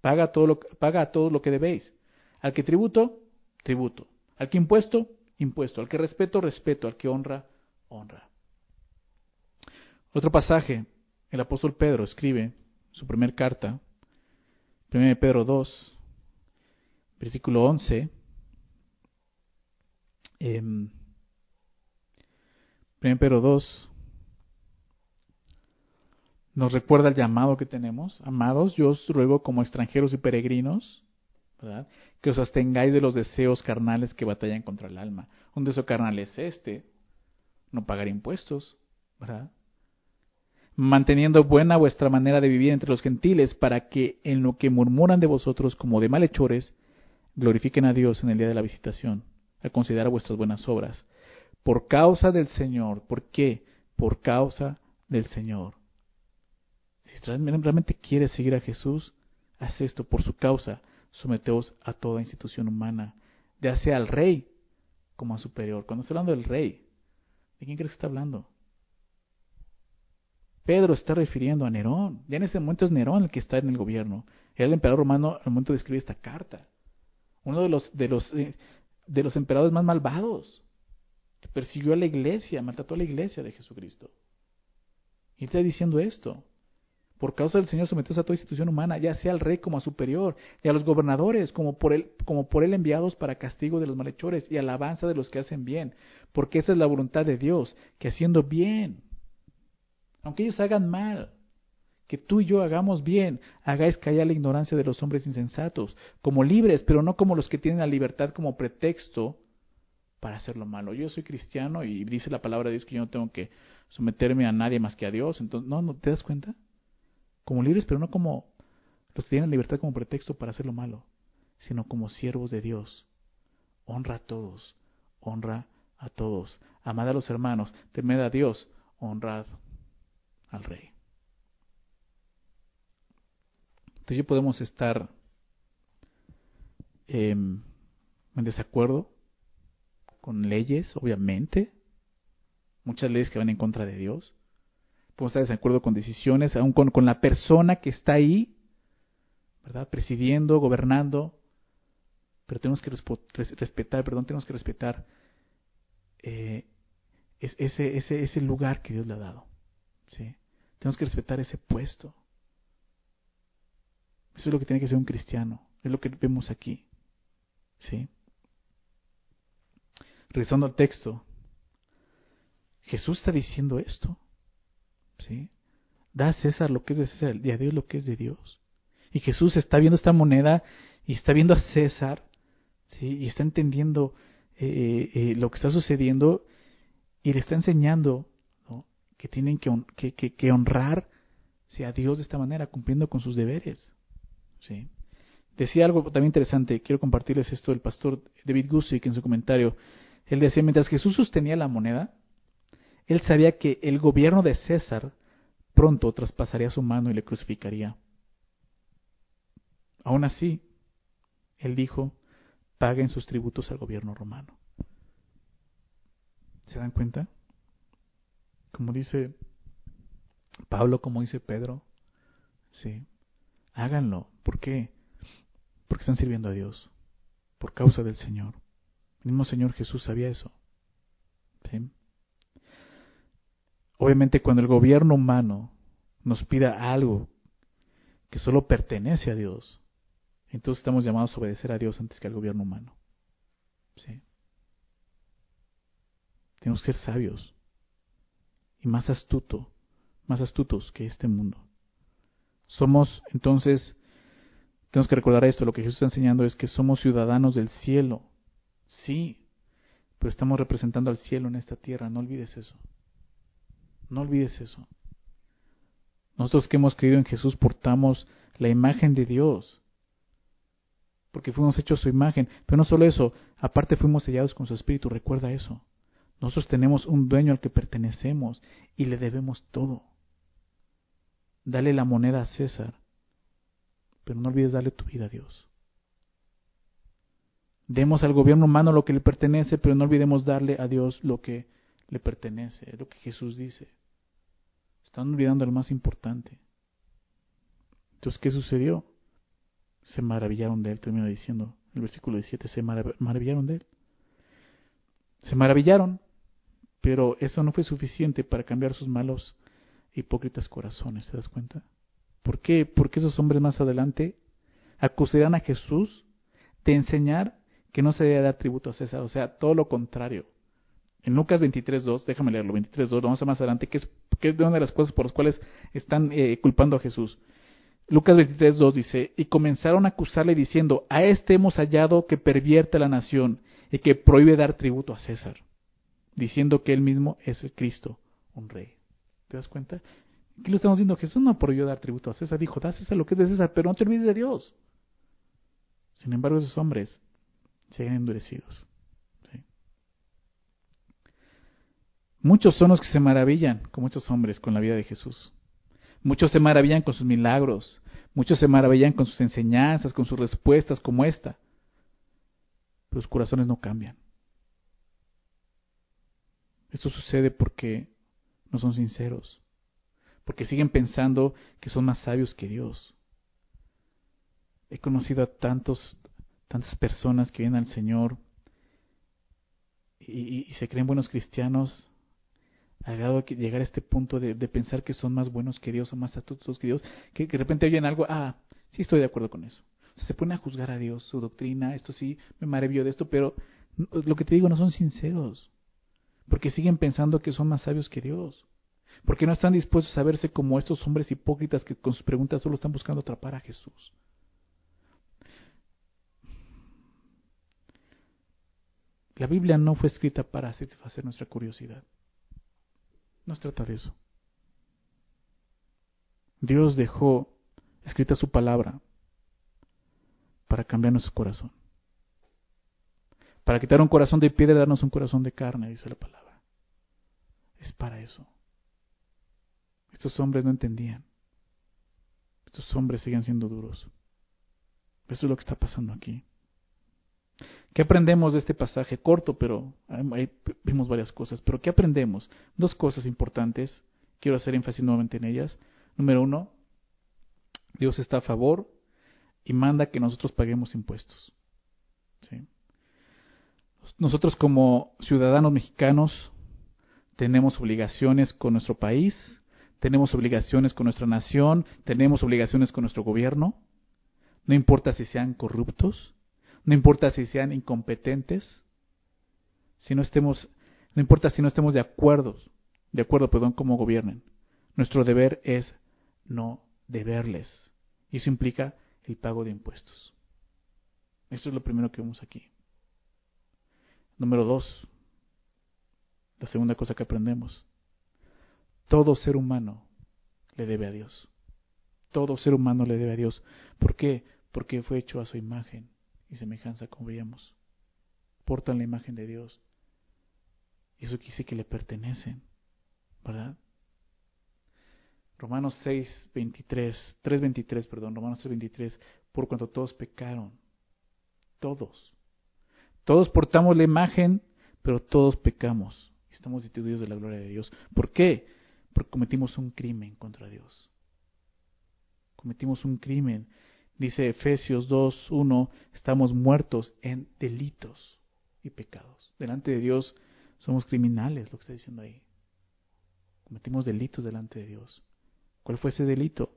Paga, todo paga a todos lo que debéis. Al que tributo, tributo. Al que impuesto, impuesto. Al que respeto, respeto. Al que honra, honra. Otro pasaje, el apóstol Pedro escribe su primera carta, 1 Pedro 2, versículo 11. Eh, 1 Pedro 2 nos recuerda el llamado que tenemos. Amados, yo os ruego como extranjeros y peregrinos, ¿verdad? Que os abstengáis de los deseos carnales que batallan contra el alma. Un deseo carnal es este, no pagar impuestos, ¿verdad? manteniendo buena vuestra manera de vivir entre los gentiles, para que en lo que murmuran de vosotros como de malhechores, glorifiquen a Dios en el día de la visitación, a considerar vuestras buenas obras. Por causa del Señor. ¿Por qué? Por causa del Señor. Si realmente quieres seguir a Jesús, haz esto por su causa. Someteos a toda institución humana, ya sea al rey como a superior. Cuando está hablando del rey, ¿de quién crees que está hablando? Pedro está refiriendo a Nerón. Ya en ese momento es Nerón el que está en el gobierno. Era el emperador romano al momento de escribir esta carta uno de los, de los, eh, de los emperadores más malvados, persiguió a la iglesia, maltrató a la iglesia de Jesucristo. Y está diciendo esto. Por causa del Señor someteos a toda institución humana, ya sea al rey como a superior, y a los gobernadores como por él, como por él enviados para castigo de los malhechores y alabanza de los que hacen bien, porque esa es la voluntad de Dios, que haciendo bien, aunque ellos hagan mal, que tú y yo hagamos bien, hagáis callar la ignorancia de los hombres insensatos, como libres, pero no como los que tienen la libertad como pretexto para hacer lo malo. Yo soy cristiano y dice la palabra de Dios que yo no tengo que someterme a nadie más que a Dios. Entonces, ¿no, ¿no te das cuenta? Como libres, pero no como los que tienen libertad como pretexto para hacer lo malo, sino como siervos de Dios. Honra a todos, honra a todos. Amad a los hermanos, temed a Dios, honrad al Rey. Entonces podemos estar em, en desacuerdo con leyes, obviamente, muchas leyes que van en contra de Dios. Podemos estar en desacuerdo con decisiones, aún con, con la persona que está ahí, ¿verdad? Presidiendo, gobernando. Pero tenemos que respetar, perdón, tenemos que respetar eh, ese, ese, ese lugar que Dios le ha dado. ¿sí? Tenemos que respetar ese puesto. Eso es lo que tiene que ser un cristiano. Es lo que vemos aquí. ¿Sí? Regresando al texto. Jesús está diciendo esto. Da a César lo que es de César y a Dios lo que es de Dios. Y Jesús está viendo esta moneda y está viendo a César. ¿sí? Y está entendiendo eh, eh, lo que está sucediendo y le está enseñando que tienen que honrar a Dios de esta manera, cumpliendo con sus deberes. ¿sí? Decía algo también interesante, quiero compartirles esto del pastor David Gusick en su comentario. Él decía, mientras Jesús sostenía la moneda, él sabía que el gobierno de César pronto traspasaría su mano y le crucificaría. Aún así, él dijo, paguen sus tributos al gobierno romano. ¿Se dan cuenta? Como dice Pablo, como dice Pedro, sí, háganlo. ¿Por qué? Porque están sirviendo a Dios, por causa del Señor. El mismo Señor Jesús sabía eso. Obviamente cuando el gobierno humano nos pida algo que solo pertenece a Dios, entonces estamos llamados a obedecer a Dios antes que al gobierno humano. ¿Sí? Tenemos que ser sabios y más astuto, más astutos que este mundo. Somos entonces, tenemos que recordar esto, lo que Jesús está enseñando es que somos ciudadanos del cielo. Sí, pero estamos representando al cielo en esta tierra, no olvides eso. No olvides eso. Nosotros que hemos creído en Jesús portamos la imagen de Dios porque fuimos hechos su imagen. Pero no solo eso, aparte fuimos sellados con su espíritu, recuerda eso. Nosotros tenemos un dueño al que pertenecemos y le debemos todo. Dale la moneda a César, pero no olvides darle tu vida a Dios. Demos al gobierno humano lo que le pertenece, pero no olvidemos darle a Dios lo que le pertenece, lo que Jesús dice. Están olvidando lo más importante. Entonces, ¿qué sucedió? se maravillaron de él, termina diciendo el versículo 17, se maravillaron de él. Se maravillaron, pero eso no fue suficiente para cambiar sus malos, hipócritas corazones, ¿te das cuenta? ¿Por qué? Porque esos hombres más adelante acusarán a Jesús de enseñar que no se debe dar tributo a César, o sea, todo lo contrario. En Lucas 23.2, déjame leerlo, 23.2, vamos a más adelante, que es, una de las cosas por las cuales están eh, culpando a Jesús. Lucas 23, 2 dice, y comenzaron a acusarle diciendo, a este hemos hallado que pervierte la nación y que prohíbe dar tributo a César, diciendo que él mismo es el Cristo, un rey. ¿Te das cuenta? ¿Qué lo estamos diciendo? Jesús no prohibió dar tributo a César, dijo, da a César lo que es de César, pero no te olvides de Dios. Sin embargo, esos hombres siguen endurecidos. Muchos son los que se maravillan, como estos hombres, con la vida de Jesús. Muchos se maravillan con sus milagros, muchos se maravillan con sus enseñanzas, con sus respuestas como esta. Pero sus corazones no cambian. Esto sucede porque no son sinceros, porque siguen pensando que son más sabios que Dios. He conocido a tantos, tantas personas que vienen al Señor y, se creen buenos cristianos llegado que llegar a este punto de, pensar que son más buenos que Dios o más astutos que Dios, que, de repente oyen algo, ah, sí estoy de acuerdo con eso. se pone a juzgar a Dios, su doctrina, esto sí, me maravilló de esto, pero lo que te digo, no son sinceros, porque siguen pensando que son más sabios que Dios, porque no están dispuestos a verse como estos hombres hipócritas que con sus preguntas solo están buscando atrapar a Jesús. La Biblia no fue escrita para satisfacer nuestra curiosidad. No se trata de eso. Dios dejó escrita su palabra para cambiar nuestro corazón. Para quitar un corazón de piedra y darnos un corazón de carne, dice la palabra. Es para eso. Estos hombres no entendían. Estos hombres siguen siendo duros. Eso es lo que está pasando aquí. ¿Qué aprendemos de este pasaje corto, pero ahí vimos varias cosas? Pero ¿qué aprendemos? Dos cosas importantes. Quiero hacer énfasis nuevamente en ellas. Número uno, Dios está a favor y manda que nosotros paguemos impuestos. Nosotros como ciudadanos mexicanos tenemos obligaciones con nuestro país, tenemos obligaciones con nuestra nación, tenemos obligaciones con nuestro gobierno, no importa si sean corruptos, no importa si sean incompetentes, si no estemos, no importa si no estemos de acuerdo, de acuerdo, perdón, cómo gobiernen. Nuestro deber es no deberles. Y eso implica el pago de impuestos. Esto es lo primero que vemos aquí. Número dos, la segunda cosa que aprendemos. Todo ser humano le debe a Dios. Todo ser humano le debe a Dios. ¿Por qué? Porque fue hecho a su imagen y semejanza, como veíamos. Portan la imagen de Dios Y eso quiere que le pertenecen, ¿verdad? Romanos 6, 23, 3, 23, perdón, Romanos 6, 23, por cuanto todos pecaron, todos, todos portamos la imagen, pero todos pecamos, estamos destituidos de la gloria de Dios. ¿Por qué? Porque cometimos un crimen contra Dios. Cometimos un crimen. Dice Efesios 2, 1, estamos muertos en delitos y pecados. Delante de Dios somos criminales, lo que está diciendo ahí. Cometimos delitos delante de Dios. ¿Cuál fue ese delito?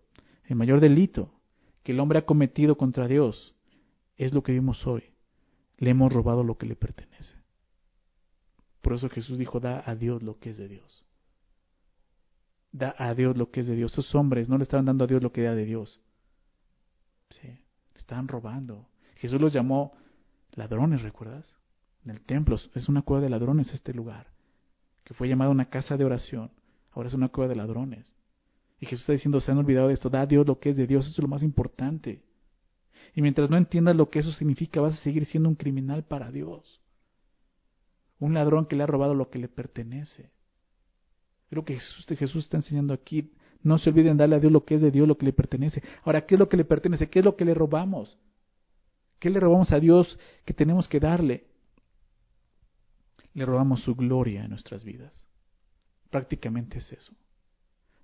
El mayor delito que el hombre ha cometido contra Dios es lo que vimos hoy. Le hemos robado lo que le pertenece. Por eso Jesús dijo, da a Dios lo que es de Dios. Da a Dios lo que es de Dios. Esos hombres no le estaban dando a Dios lo que era de Dios. Sí, estaban robando. Jesús los llamó ladrones, ¿recuerdas? En el templo es una cueva de ladrones este lugar, que fue llamada una casa de oración. Ahora es una cueva de ladrones. Y Jesús está diciendo, se han olvidado de esto, da a Dios lo que es de Dios, eso es lo más importante. Y mientras no entiendas lo que eso significa, vas a seguir siendo un criminal para Dios. Un ladrón que le ha robado lo que le pertenece. Es lo que Jesús, Jesús está enseñando aquí. No se olviden darle a Dios lo que es de Dios, lo que le pertenece. Ahora, ¿qué es lo que le pertenece? ¿Qué es lo que le robamos? ¿Qué le robamos a Dios que tenemos que darle? Le robamos su gloria en nuestras vidas. Prácticamente es eso.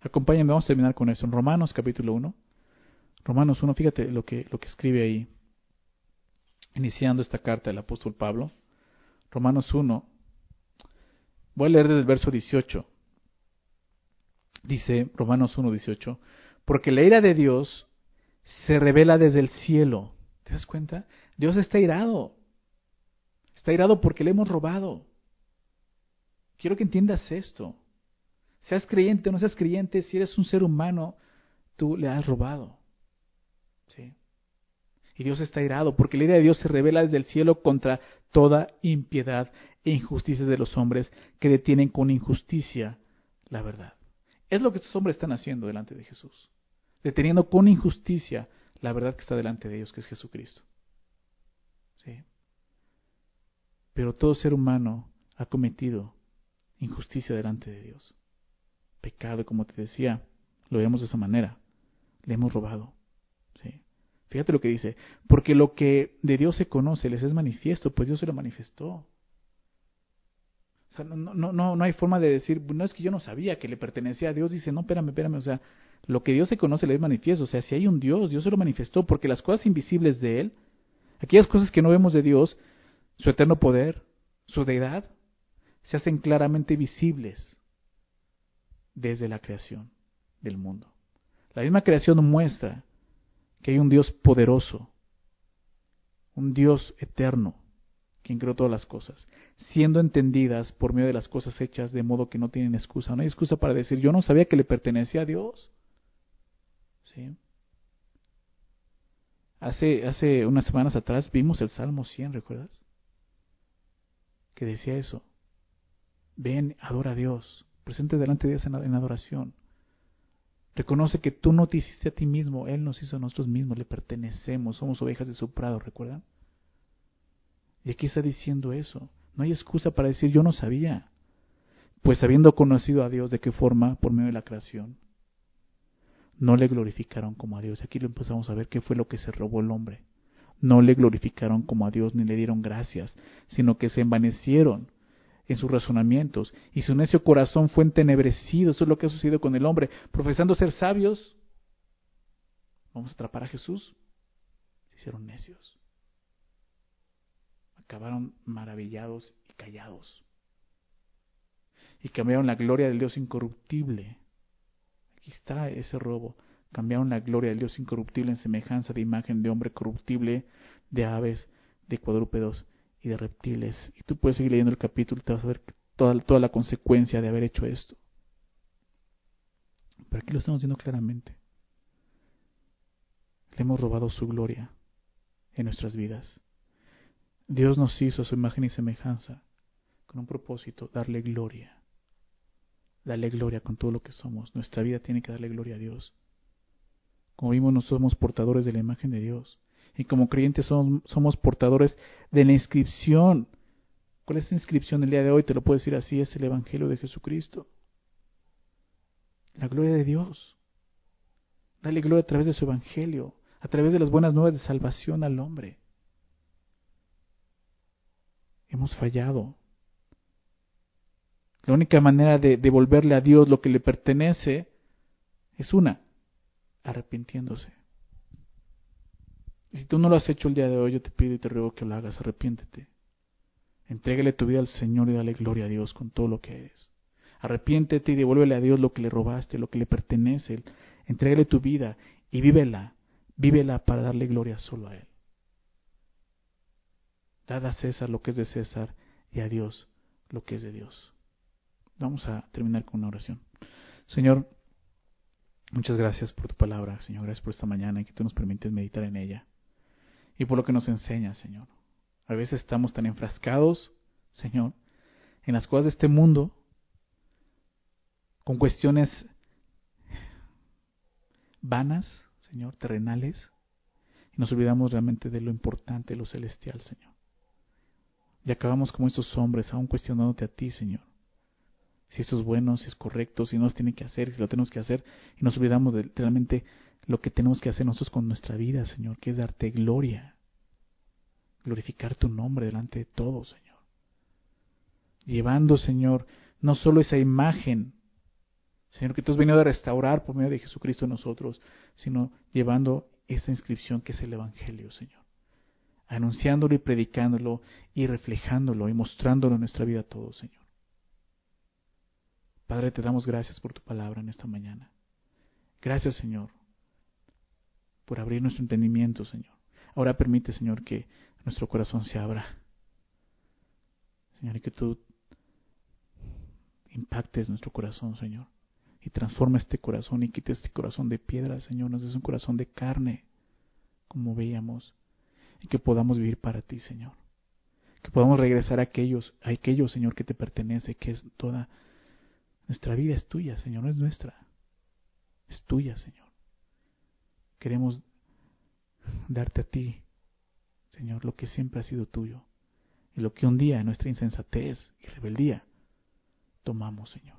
Acompáñenme, vamos a terminar con eso. En Romanos capítulo 1. Romanos 1, fíjate lo que, lo que escribe ahí, iniciando esta carta del apóstol Pablo. Romanos 1. Voy a leer desde el verso 18. Dice Romanos 1, 18. Porque la ira de Dios se revela desde el cielo. ¿Te das cuenta? Dios está irado. Está irado porque le hemos robado. Quiero que entiendas esto. Seas creyente o no seas creyente, si eres un ser humano, tú le has robado. ¿Sí? Y Dios está irado, porque la ira de Dios se revela desde el cielo contra toda impiedad e injusticia de los hombres que detienen con injusticia la verdad. Es lo que estos hombres están haciendo delante de Jesús, deteniendo con injusticia la verdad que está delante de ellos, que es Jesucristo. ¿Sí? Pero todo ser humano ha cometido injusticia delante de Dios pecado, como te decía, lo vemos de esa manera. Le hemos robado. ¿sí? Fíjate lo que dice, porque lo que de Dios se conoce les es manifiesto, pues Dios se lo manifestó. No, no, no, no hay forma de decir, no es que yo no sabía que le pertenecía a Dios. Dice, no, espérame, espérame. O sea, lo que Dios se conoce le es manifiesto. O sea, si hay un Dios, Dios se lo manifestó, porque las cosas invisibles de Él, aquellas cosas que no vemos de Dios, su eterno poder, su deidad, se hacen claramente visibles desde la creación del mundo. La misma creación muestra que hay un Dios poderoso, un Dios eterno, quien creó todas las cosas, siendo entendidas por medio de las cosas hechas de modo que no tienen excusa. No hay excusa para decir, yo no sabía que le pertenecía a Dios. ¿Sí? Hace, hace unas semanas atrás vimos el Salmo 100, ¿recuerdas? Que decía eso. Ven, adora a Dios presente delante de Dios en, adoración. Reconoce que tú no te hiciste a ti mismo, Él nos hizo a nosotros mismos, le pertenecemos, somos ovejas de su prado, ¿recuerdan? Y aquí está diciendo eso. No hay excusa para decir yo no sabía. Pues habiendo conocido a Dios, ¿de qué forma? Por medio de la creación. No le glorificaron como a Dios. Aquí lo empezamos a ver qué fue lo que se robó el hombre. No le glorificaron como a Dios ni le dieron gracias, sino que se envanecieron en sus razonamientos, y su necio corazón fue entenebrecido. Eso es lo que ha sucedido con el hombre. Profesando ser sabios, vamos a atrapar a Jesús. Se hicieron necios. Acabaron maravillados y callados. Y cambiaron la gloria del Dios incorruptible. Aquí está ese robo. Cambiaron la gloria del Dios incorruptible en semejanza de imagen de hombre corruptible, de aves, de cuadrúpedos y de reptiles. Y tú puedes seguir leyendo el capítulo y te vas a ver toda, toda la consecuencia de haber hecho esto. Pero aquí lo estamos viendo claramente. Le hemos robado su gloria en nuestras vidas. Dios nos hizo su imagen y semejanza con un propósito, darle gloria. Darle gloria con todo lo que somos. Nuestra vida tiene que darle gloria a Dios. Como vimos, nosotros somos portadores de la imagen de Dios y como creyentes somos, portadores de la inscripción ¿Cuál es la inscripción el día de hoy? Te lo puedo decir así, es el Evangelio de Jesucristo. La gloria de Dios. Dale gloria a través de su Evangelio, a través de las buenas nuevas de salvación al hombre. Hemos fallado. La única manera de devolverle a Dios lo que le pertenece es una, arrepintiéndose. Y si tú no lo has hecho el día de hoy, yo te pido y te ruego que lo hagas, arrepiéntete. Entrégale tu vida al Señor y dale gloria a Dios con todo lo que eres. Arrepiéntete y devuélvele a Dios lo que le robaste, lo que le pertenece. Entrégale tu vida y vívela, vívela para darle gloria solo a Él. Dad a César lo que es de César y a Dios lo que es de Dios. Vamos a terminar con una oración. Señor, muchas gracias por tu palabra, Señor. Gracias por esta mañana y que tú nos permites meditar en ella. Y por lo que nos enseña, Señor. A veces estamos tan enfrascados, Señor, en las cosas de este mundo, con cuestiones vanas, Señor, terrenales, y nos olvidamos realmente de lo importante, lo celestial, Señor. Y acabamos como estos hombres, aún cuestionándote a ti, Señor. Si esto es bueno, si es correcto, si no se tiene que hacer, si lo tenemos que hacer, y nos olvidamos de realmente lo que tenemos que hacer nosotros con nuestra vida, Señor, que es darte gloria glorificar tu nombre delante de todos, Señor. Llevando, Señor, no solo esa imagen, Señor, que tú has venido a restaurar por medio de Jesucristo en nosotros, sino llevando esa inscripción que es el Evangelio, Señor. Anunciándolo y predicándolo y reflejándolo y mostrándolo en nuestra vida a todos, Señor. Padre, te damos gracias por tu palabra en esta mañana. Gracias, Señor, por abrir nuestro entendimiento, Señor. Ahora permite, Señor, que nuestro corazón se abra. Señor, y que tú impactes nuestro corazón, Señor, y transforma este corazón y quite este corazón de piedra, Señor, nos des un corazón de carne, como veíamos, y que podamos vivir para ti, Señor. Que podamos regresar a aquellos, a aquellos, Señor, que te pertenece, que es toda nuestra vida es tuya, Señor, no es nuestra. Es tuya, Señor. Queremos darte a ti Señor, lo que siempre ha sido tuyo y lo que un día en nuestra insensatez y rebeldía tomamos, Señor.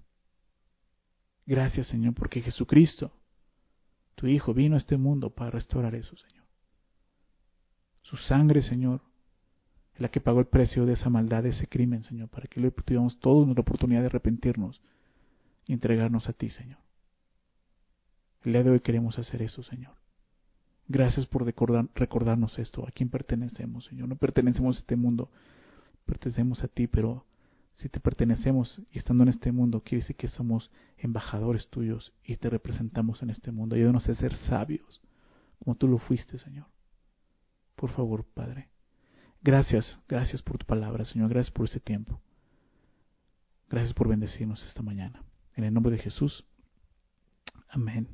Gracias, Señor, porque Jesucristo, tu Hijo, vino a este mundo para restaurar eso, Señor. Su sangre, Señor, es la que pagó el precio de esa maldad, de ese crimen, Señor, para que hoy tuviéramos todos nuestra oportunidad de arrepentirnos y entregarnos a ti, Señor. El día de hoy queremos hacer eso, Señor. Gracias por recordarnos esto. ¿A quién pertenecemos, Señor? No pertenecemos a este mundo, pertenecemos a ti, pero si te pertenecemos y estando en este mundo, quiere decir que somos embajadores tuyos y te representamos en este mundo. Ayúdanos a ser sabios, como tú lo fuiste, Señor. Por favor, Padre. Gracias, gracias por tu palabra, Señor. Gracias por este tiempo. Gracias por bendecirnos esta mañana. En el nombre de Jesús. Amén.